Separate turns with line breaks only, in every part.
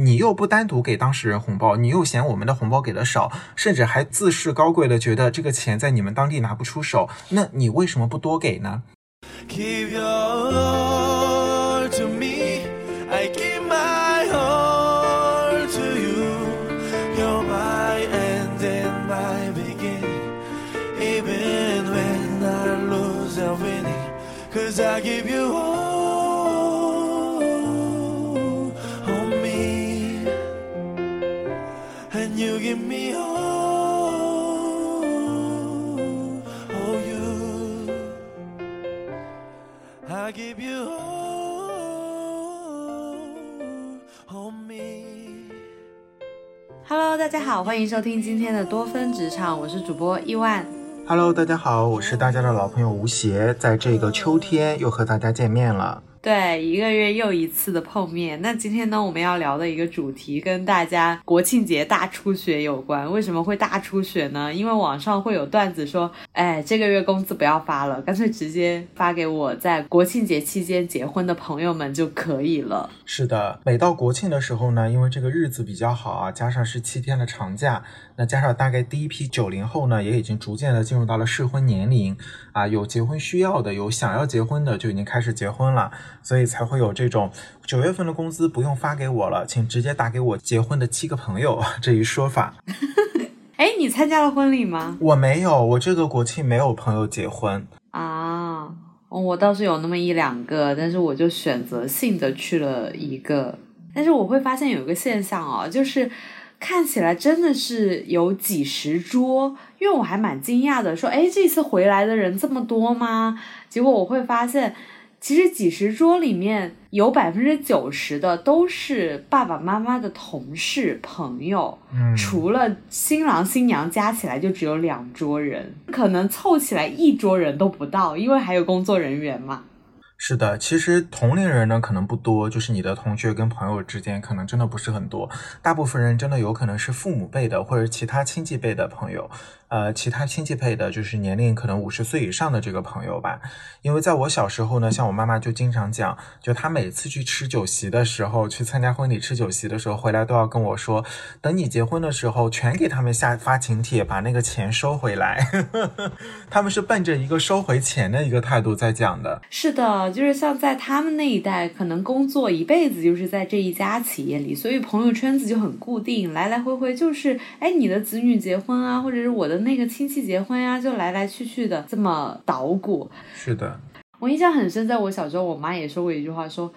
你又不单独给当事人红包，你又嫌我们的红包给的少，甚至还自视高贵的觉得这个钱在你们当地拿不出手，那你为什么不多给呢
？Give your
大家好，欢迎收听今天的多芬职场，我是主播伊万。
Hello，大家好，我是大家的老朋友吴邪，在这个秋天又和大家见面了。
对，一个月又一次的碰面。那今天呢，我们要聊的一个主题跟大家国庆节大出血有关。为什么会大出血呢？因为网上会有段子说，哎，这个月工资不要发了，干脆直接发给我在国庆节期间结婚的朋友们就可以了。
是的，每到国庆的时候呢，因为这个日子比较好啊，加上是七天的长假，那加上大概第一批九零后呢，也已经逐渐的进入到了适婚年龄啊，有结婚需要的，有想要结婚的，就已经开始结婚了，所以才会有这种九月份的工资不用发给我了，请直接打给我结婚的七个朋友 这一说法。
哎，你参加了婚礼吗？
我没有，我这个国庆没有朋友结婚。
啊，哦我倒是有那么一两个，但是我就选择性的去了一个。但是我会发现有一个现象哦，就是看起来真的是有几十桌，因为我还蛮惊讶的，说，哎，这次回来的人这么多吗？结果我会发现，其实几十桌里面有百分之九十的都是爸爸妈妈的同事朋友，
嗯
除了新郎新娘加起来就只有两桌人，可能凑起来一桌人都不到，因为还有工作人员嘛。
是的，其实同龄人呢可能不多，就是你的同学跟朋友之间可能真的不是很多，大部分人真的有可能是父母辈的或者其他亲戚辈的朋友，呃，其他亲戚辈的就是年龄可能五十岁以上的这个朋友吧。因为在我小时候呢，像我妈妈就经常讲，就她每次去吃酒席的时候，去参加婚礼吃酒席的时候，回来都要跟我说，等你结婚的时候，全给他们下发请帖，把那个钱收回来。他们是奔着一个收回钱的一个态度在讲的。
是的，就是像在他们那一代，可能工作一辈子就是在这一家企业里，所以朋友圈子就很固定，来来回回就是，哎，你的子女结婚啊，或者是我的那个亲戚结婚呀、就来来去去的这么捣鼓。
是的，
我印象很深，在我小时候，我妈也说过一句话，说，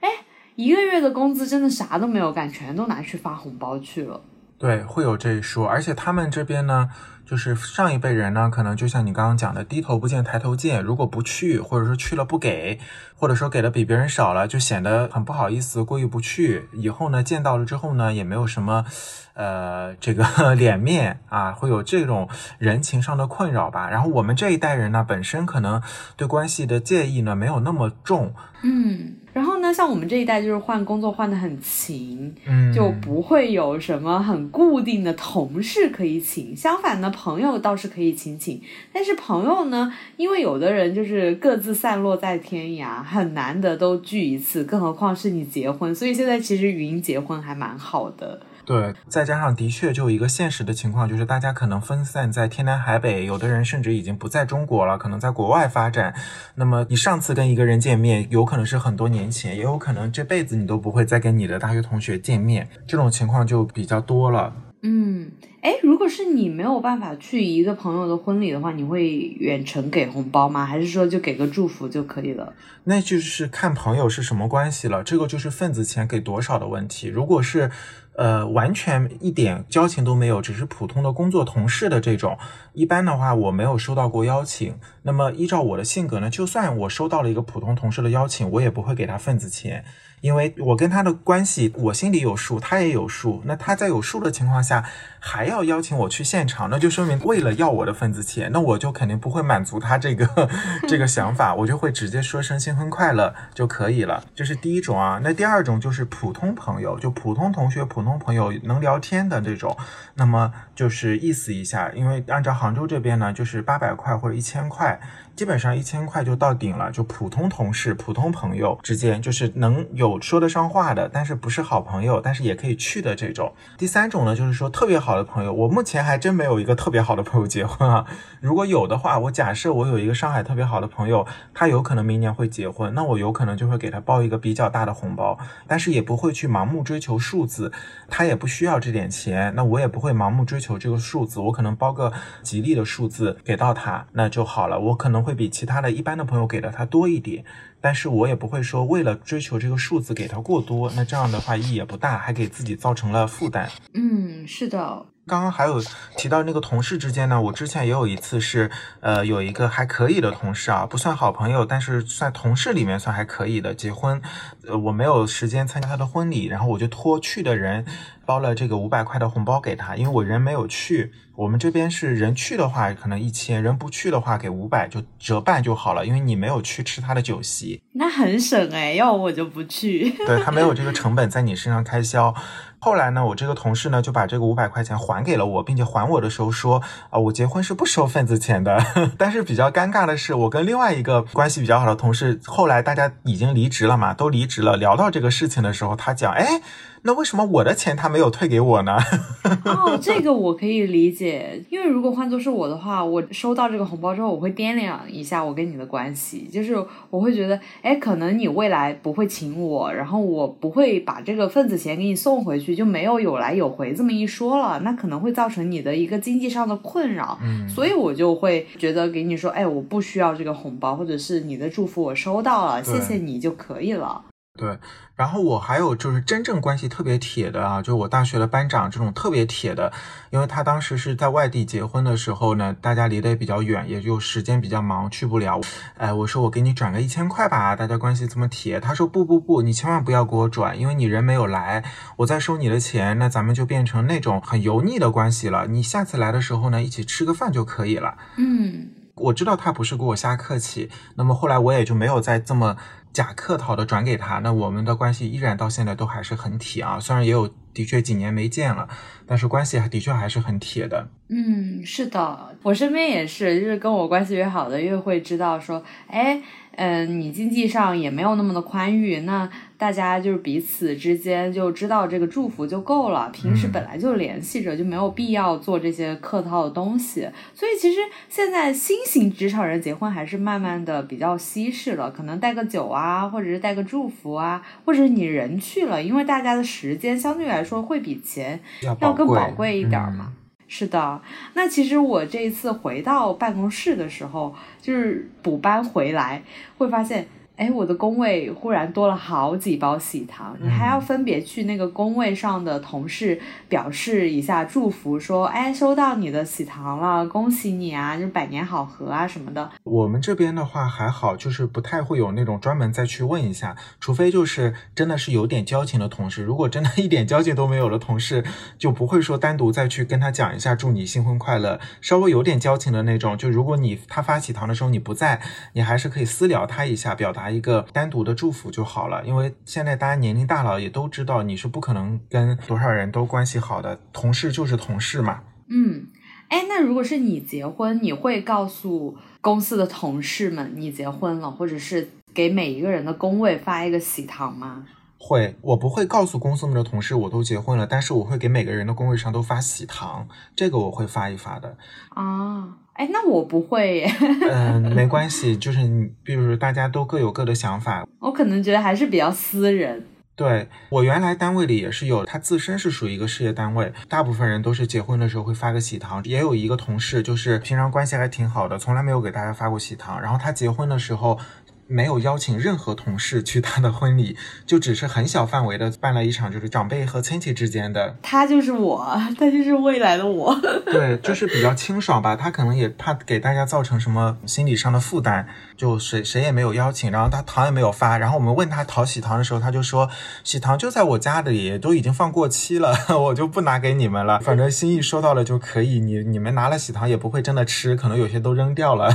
哎，一个月的工资真的啥都没有干，全都拿去发红包去了。
对，会有这一说，而且他们这边呢，就是上一辈人呢，可能就像你刚刚讲的，低头不见抬头见，如果不去，或者说去了不给，或者说给的比别人少了，就显得很不好意思，过意不去。以后呢，见到了之后呢，也没有什么，呃，这个 脸面啊，会有这种人情上的困扰吧。然后我们这一代人呢，本身可能对关系的介意呢，没有那么重，
嗯，然后呢，像我们这一代就是换工作换的很勤，
嗯，
就不会有什么很固定的同事可以请。相反呢，朋友倒是可以请请，但是朋友呢，因为有的人就是各自散落在天涯，很难得都聚一次，更何况是你结婚，所以现在其实语音结婚还蛮好的。
对，再加上的确就一个现实的情况，就是大家可能分散在天南海北，有的人甚至已经不在中国了，可能在国外发展。那么你上次跟一个人见面，有可能是很多年前，也有可能这辈子你都不会再跟你的大学同学见面，这种情况就比较多了。
嗯，哎，如果是你没有办法去一个朋友的婚礼的话，你会远程给红包吗？还是说就给个祝福就可以了？
那就是看朋友是什么关系了，这个就是份子钱给多少的问题。如果是，呃，完全一点交情都没有，只是普通的工作同事的这种，一般的话我没有收到过邀请。那么依照我的性格呢，就算我收到了一个普通同事的邀请，我也不会给他份子钱。因为我跟他的关系，我心里有数，他也有数。那他在有数的情况下，还要邀请我去现场，那就说明为了要我的份子钱，那我就肯定不会满足他这个 这个想法，我就会直接说声新婚快乐就可以了。这是第一种啊。那第二种就是普通朋友，就普通同学、普通朋友能聊天的这种，那么就是意思一下，因为按照杭州这边呢，就是八百块或者一千块，基本上一千块就到顶了。就普通同事、普通朋友之间，就是能有说得上话的，但是不是好朋友，但是也可以去的这种。第三种呢，就是说特别好的朋友，我目前还真没有一个特别好的朋友结婚啊。如果有的话，我假设我有一个上海特别好的朋友，他有可能明年会结婚，那我有可能就会给他包一个比较大的红包，但是也不会去盲目追求数字，他也不需要这点钱，那我也不会盲目追求这个数字，我可能包个吉利的数字给到他，那就好了。我可能会比其他的一般的朋友给的他多一点，但是我也不会说为了追求这个数字给他过多，那这样的话意义也不大，还给自己造成了负担。
嗯，是的，
刚刚还有提到那个同事之间呢，我之前也有一次是，呃，有一个还可以的同事啊，不算好朋友，但是算同事里面算还可以的，结婚，呃，我没有时间参加他的婚礼，然后我就托去的人包了这个五百块的红包给他，因为我人没有去，我们这边是人去的话可能一千，人不去的话给五百就折半就好了，因为你没有去吃他的酒席，
那很省哎，要我我就不去。
对他没有这个成本在你身上开销。后来呢，我这个同事呢就把这个五百块钱还给了我，并且还我的时候说啊、我结婚是不收份子钱的。但是比较尴尬的是，我跟另外一个关系比较好的同事，后来大家已经离职了嘛，都离职了。聊到这个事情的时候，他讲，哎，那为什么我的钱他没有退给我呢？
哦，这个我可以理解，因为如果换作是我的话，我收到这个红包之后，我会掂量一下我跟你的关系，就是我会觉得，哎，可能你未来不会请我，然后我不会把这个份子钱给你送回去，就没有有来有回这么一说了，那可能会造成你的一个经济上的困扰，
嗯
所以我就会觉得给你说，哎，我不需要这个红包，或者是你的祝福我收到了，谢谢你就可以了。
对，然后我还有就是真正关系特别铁的啊，就是我大学的班长这种特别铁的，因为他当时是在外地结婚的时候呢，大家离得也比较远，也就时间比较忙，去不了。哎，我说我给你转个一千块吧，大家关系这么铁。他说不不不，你千万不要给我转，因为你人没有来，我再收你的钱，那咱们就变成那种很油腻的关系了。你下次来的时候呢，一起吃个饭就可以了。
嗯，
我知道他不是给我瞎客气，那么后来我也就没有再这么假客套的转给他，那我们的关系依然到现在都还是很铁啊，虽然也有的确几年没见了，但是关系还的确还是很铁的。
嗯，是的，我身边也是，就是跟我关系越好的，越会知道说，哎，嗯、你经济上也没有那么的宽裕，那大家就是彼此之间就知道这个祝福就够了，平时
嗯
本来就联系着，就没有必要做这些客套的东西。所以其实现在新型职场人结婚还是慢慢的比较稀释了，可能带个酒啊，或者是带个祝福啊，或者你人去了，因为大家的时间相对来说会比钱
要
要更宝贵一点儿嘛。是的，那其实我这一次回到办公室的时候，就是补班回来，会发现，哎，我的工位忽然多了好几包喜糖，你还要分别去那个工位上的同事表示一下祝福，说，哎，收到你的喜糖了，恭喜你啊，就是百年好合啊什么的。
我们这边的话还好，就是不太会有那种专门再去问一下，除非就是真的是有点交情的同事。如果真的一点交情都没有的同事，就不会说单独再去跟他讲一下祝你新婚快乐。稍微有点交情的那种，就如果你他发喜糖的时候你不在，你还是可以私聊他一下，表达一个单独的祝福就好了。因为现在大家年龄大了，也都知道你是不可能跟多少人都关系好的，同事就是同事嘛。
嗯，哎，那如果是你结婚，你会告诉公司的同事们你结婚了，或者是给每一个人的工位发一个喜糖吗？
会，我不会告诉公司们的同事我都结婚了，但是我会给每个人的工位上都发喜糖，这个我会发一发的。
啊，哎，那我不会耶，
嗯，没关系，就是你，比如说大家都各有各的想法。
我可能觉得还是比较私人。
对我原来单位里也是有，他自身是属于一个事业单位，大部分人都是结婚的时候会发个喜糖，也有一个同事就是平常关系还挺好的，从来没有给大家发过喜糖，然后他结婚的时候。没有邀请任何同事去他的婚礼，就只是很小范围的办了一场，就是长辈和亲戚之间的，
他就是我，他就是未来的我。
对，就是比较清爽吧。他可能也怕给大家造成什么心理上的负担，就谁谁也没有邀请，然后他糖也没有发。然后我们问他讨喜糖的时候，他就说喜糖就在我家里，都已经放过期了，我就不拿给你们了。反正心意收到了就可以，你你们拿了喜糖也不会真的吃，可能有些都扔掉了。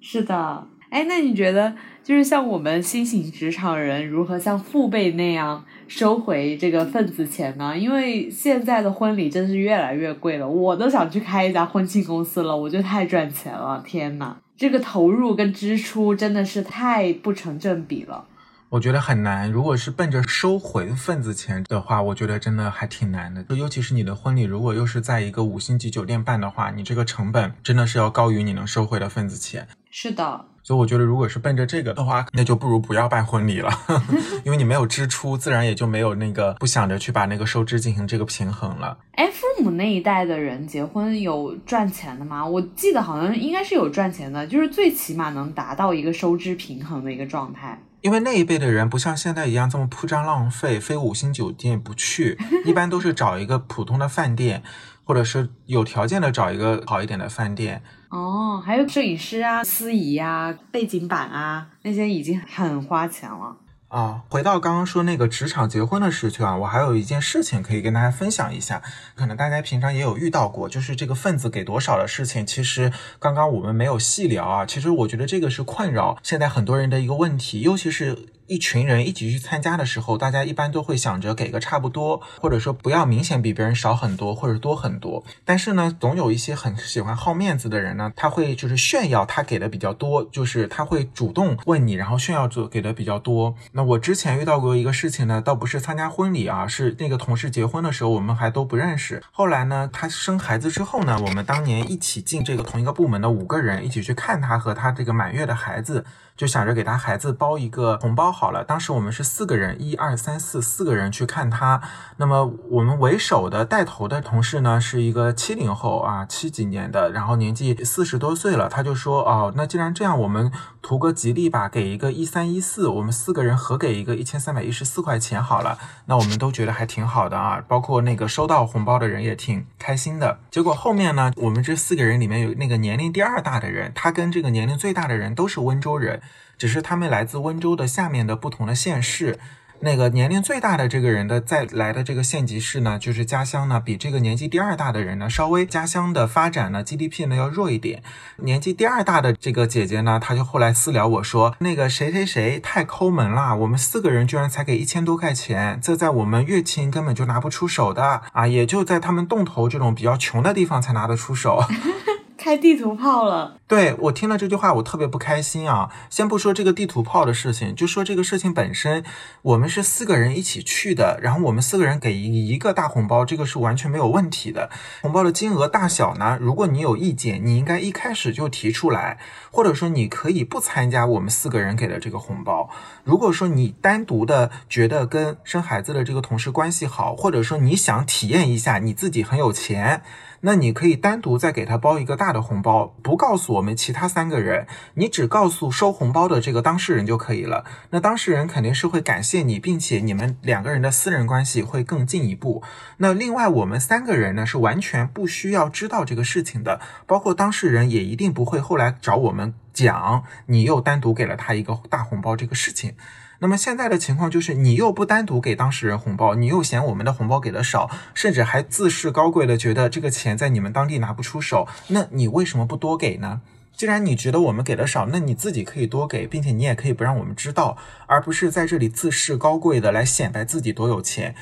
是的，哎，那你觉得就是像我们新型职场人如何像父辈那样收回这个份子钱呢？因为现在的婚礼真是越来越贵了，我都想去开一家婚庆公司了，我觉得太赚钱了，天呐！这个投入跟支出真的是太不成正比了。
我觉得很难。如果是奔着收回份子钱的话，我觉得真的还挺难的。尤其是你的婚礼，如果又是在一个五星级酒店办的话，你这个成本真的是要高于你能收回的份子钱。
是的，
所以我觉得，如果是奔着这个的话，那就不如不要办婚礼了，因为你没有支出，自然也就没有那个不想着去把那个收支进行这个平衡了。
哎，父母那一代的人结婚有赚钱的吗？我记得好像应该是有赚钱的，就是最起码能达到一个收支平衡的一个状态。
因为那一辈的人不像现在一样这么铺张浪费，非五星酒店不去，一般都是找一个普通的饭店，或者是有条件的找一个好一点的饭店。
哦，还有摄影师啊、司仪啊、背景板啊，那些已经很花钱了。
啊，回到刚刚说那个职场结婚的事情啊，我还有一件事情可以跟大家分享一下，可能大家平常也有遇到过，就是这个份子给多少的事情。其实刚刚我们没有细聊啊，其实我觉得这个是困扰现在很多人的一个问题，尤其是。一群人一起去参加的时候，大家一般都会想着给个差不多，或者说不要明显比别人少很多或者多很多。但是呢，总有一些很喜欢好面子的人呢，他会就是炫耀他给的比较多，就是他会主动问你，然后炫耀做给的比较多。那我之前遇到过一个事情呢，倒不是参加婚礼啊，是那个同事结婚的时候，我们还都不认识。后来呢，他生孩子之后呢，我们当年一起进这个同一个部门的五个人一起去看他和他这个满月的孩子。就想着给他孩子包一个红包好了。当时我们是四个人，一二三四四个人去看他。那么我们为首的带头的同事呢，是一个七零后啊，七几年的，然后年纪四十多岁了。他就说：“哦，那既然这样，我们图个吉利吧，给一个一三一四，我们四个人合给一个一千三百一十四块钱好了。”那我们都觉得还挺好的啊，包括那个收到红包的人也挺开心的。结果后面呢，我们这四个人里面有那个年龄第二大的人，他跟这个年龄最大的人都是温州人。只是他们来自温州的下面的不同的县市，那个年龄最大的这个人的再来的这个县级市呢，就是家乡呢比这个年纪第二大的人呢稍微家乡的发展呢 GDP 呢要弱一点。年纪第二大的这个姐姐呢，她就后来私聊我说，那个谁谁谁太抠门啦，我们四个人居然才给一千多块钱，这在我们乐清根本就拿不出手的啊，也就在他们洞头这种比较穷的地方才拿得出手。
开地图炮了，
对我听了这句话，我特别不开心啊！先不说这个地图炮的事情，就说这个事情本身，我们是四个人一起去的，然后我们四个人给一一个大红包，这个是完全没有问题的。红包的金额大小呢，如果你有意见，你应该一开始就提出来，或者说你可以不参加我们四个人给的这个红包。如果说你单独的觉得跟生孩子的这个同事关系好，或者说你想体验一下你自己很有钱。那你可以单独再给他包一个大的红包，不告诉我们其他三个人，你只告诉收红包的这个当事人就可以了。那当事人肯定是会感谢你，并且你们两个人的私人关系会更进一步。那另外我们三个人呢是完全不需要知道这个事情的，包括当事人也一定不会后来找我们讲你又单独给了他一个大红包这个事情。那么现在的情况就是，你又不单独给当事人红包，你又嫌我们的红包给的少，甚至还自视高贵的觉得这个钱在你们当地拿不出手，那你为什么不多给呢？既然你觉得我们给的少，那你自己可以多给，并且你也可以不让我们知道，而不是在这里自视高贵的来显摆自己多有钱。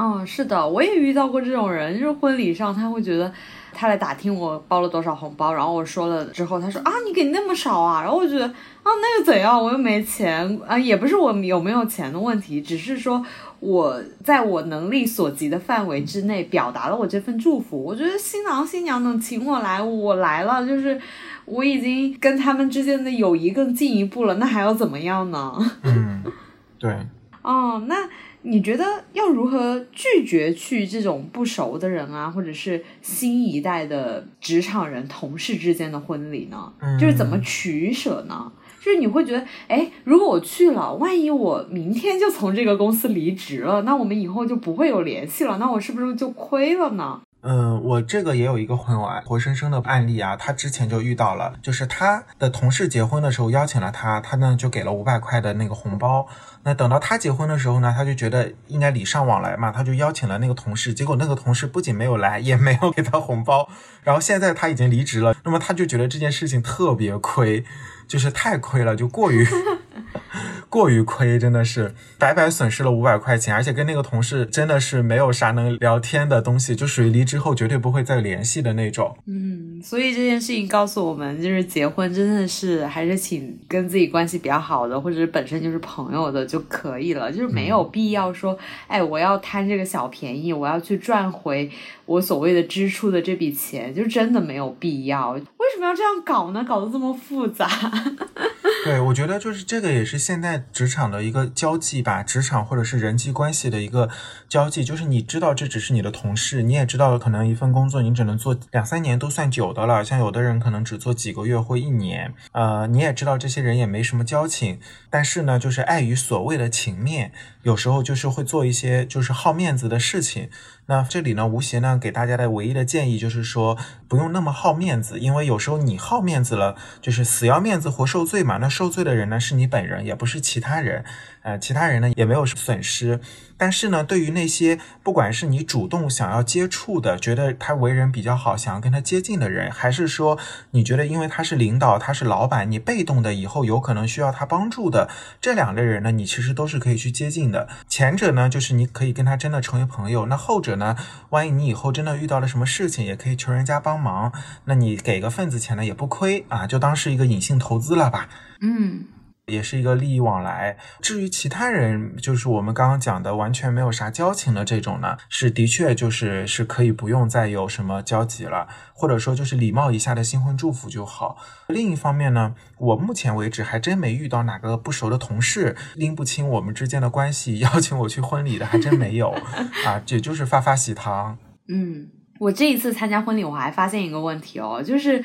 嗯，是的，我也遇到过这种人，就是婚礼上他会觉得他来打听我包了多少红包，然后我说了之后，他说啊你给那么少啊，然后我觉得啊那又怎样，我又没钱啊，也不是我有没有钱的问题，只是说我在我能力所及的范围之内表达了我这份祝福。我觉得新郎新娘能请我来，我来了，就是我已经跟他们之间的友谊更进一步了，那还要怎么样呢？
嗯，对。
哦，那。你觉得要如何拒绝去这种不熟的人啊，或者是新一代的职场人、同事之间的婚礼呢？就是怎么取舍呢？就是你会觉得，哎，如果我去了，万一我明天就从这个公司离职了，那我们以后就不会有联系了，那我是不是就亏了呢？
嗯，我这个也有一个朋友啊，活生生的案例啊，他之前就遇到了，就是他的同事结婚的时候邀请了他，他呢就给了五百块的那个红包。那等到他结婚的时候呢，他就觉得应该礼尚往来嘛，他就邀请了那个同事，结果那个同事不仅没有来，也没有给他红包。然后现在他已经离职了，那么他就觉得这件事情特别亏，就是太亏了，就过于。过于亏，真的是白白损失了五百块钱，而且跟那个同事真的是没有啥能聊天的东西，就属于离职后绝对不会再联系的那种。
嗯，所以这件事情告诉我们，就是结婚真的是还是请跟自己关系比较好的，或者本身就是朋友的就可以了，就是没有必要说，哎，我要贪这个小便宜，我要去赚回我所谓的支出的这笔钱，就真的没有必要。为什么要这样搞呢？搞得这么复杂。
对，我觉得就是这个也是现在职场的一个交际吧，职场或者是人际关系的一个交际，就是你知道这只是你的同事，你也知道可能一份工作你只能做两三年都算久的了，像有的人可能只做几个月或一年，呃，你也知道这些人也没什么交情，但是呢，就是碍于所谓的情面，有时候就是会做一些就是好面子的事情。那这里呢，吴邪呢给大家的唯一的建议就是说，不用那么好面子，因为有时候你好面子了，就是死要面子活受罪嘛。那受罪的人呢是你本人，也不是其他人，呃，其他人呢也没有损失。但是呢，对于那些不管是你主动想要接触的，觉得他为人比较好，想要跟他接近的人，还是说你觉得因为他是领导，他是老板，你被动的以后有可能需要他帮助的这两类人呢，你其实都是可以去接近的。前者呢，就是你可以跟他真的成为朋友；那后者呢，万一你以后真的遇到了什么事情，也可以求人家帮忙，那你给个份子钱呢也不亏啊，就当是一个隐性投资了吧。
嗯。
也是一个利益往来。至于其他人，就是我们刚刚讲的完全没有啥交情的这种呢，是的确就是是可以不用再有什么交集了，或者说就是礼貌一下的新婚祝福就好。另一方面呢，我目前为止还真没遇到哪个不熟的同事拎不清我们之间的关系 邀请我去婚礼的，还真没有啊，也就是发发喜糖。
嗯，我这一次参加婚礼，我还发现一个问题哦，就是。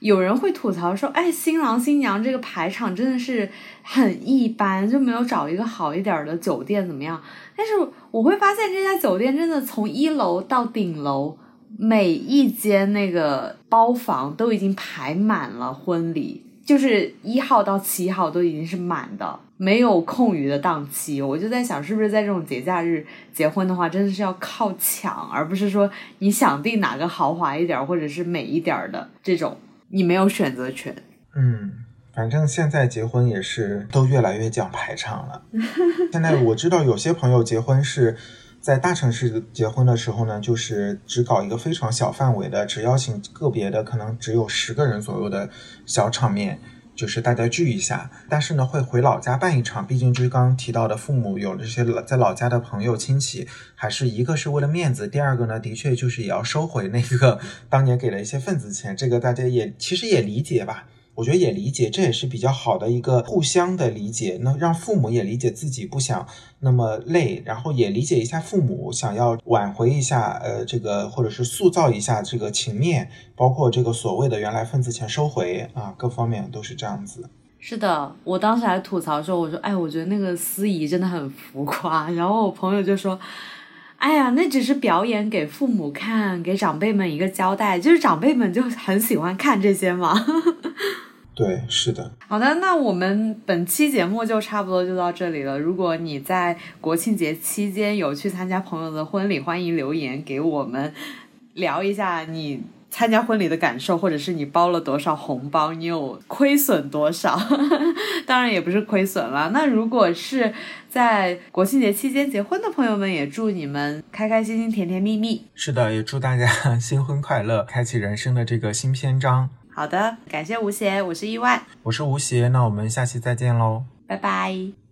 有人会吐槽说：“哎，新郎新娘这个排场真的是很一般，就没有找一个好一点的酒店怎么样？”但是我会发现这家酒店真的从一楼到顶楼，每一间那个包房都已经排满了婚礼，就是一号到七号都已经是满的，没有空余的档期。我就在想，是不是在这种节假日结婚的话，真的是要靠抢，而不是说你想订哪个豪华一点或者是美一点的这种。你没有选择权。
嗯，反正现在结婚也是都越来越讲排场了。现在我知道有些朋友结婚是在大城市结婚的时候呢，就是只搞一个非常小范围的，只邀请个别的，可能只有十个人左右的小场面。就是大家聚一下，但是呢，会回老家办一场，毕竟就是刚刚提到的父母有这些老在老家的朋友亲戚，还是一个是为了面子，第二个呢，的确就是也要收回那个 当年给了一些份子钱，这个大家也其实也理解吧。我觉得也理解，这也是比较好的一个互相的理解，那让父母也理解自己不想那么累，然后也理解一下父母想要挽回一下，呃，这个或者是塑造一下这个情面，包括这个所谓的原来份子钱收回啊，各方面都是这样子。
是的，我当时还吐槽说，我说，哎，我觉得那个司仪真的很浮夸，然后我朋友就说，哎呀，那只是表演给父母看，给长辈们一个交代，就是长辈们就很喜欢看这些嘛。
对，是的。
好的，那我们本期节目就差不多就到这里了。如果你在国庆节期间有去参加朋友的婚礼，欢迎留言给我们聊一下你参加婚礼的感受，或者是你包了多少红包，你有亏损多少？当然也不是亏损了。那如果是在国庆节期间结婚的朋友们，也祝你们开开心心、甜甜蜜蜜。
是的，也祝大家 新婚快乐，开启人生的这个新篇章。
好的，感谢吴邪，我是意外，
我是吴邪，那我们下期再见喽。
拜拜。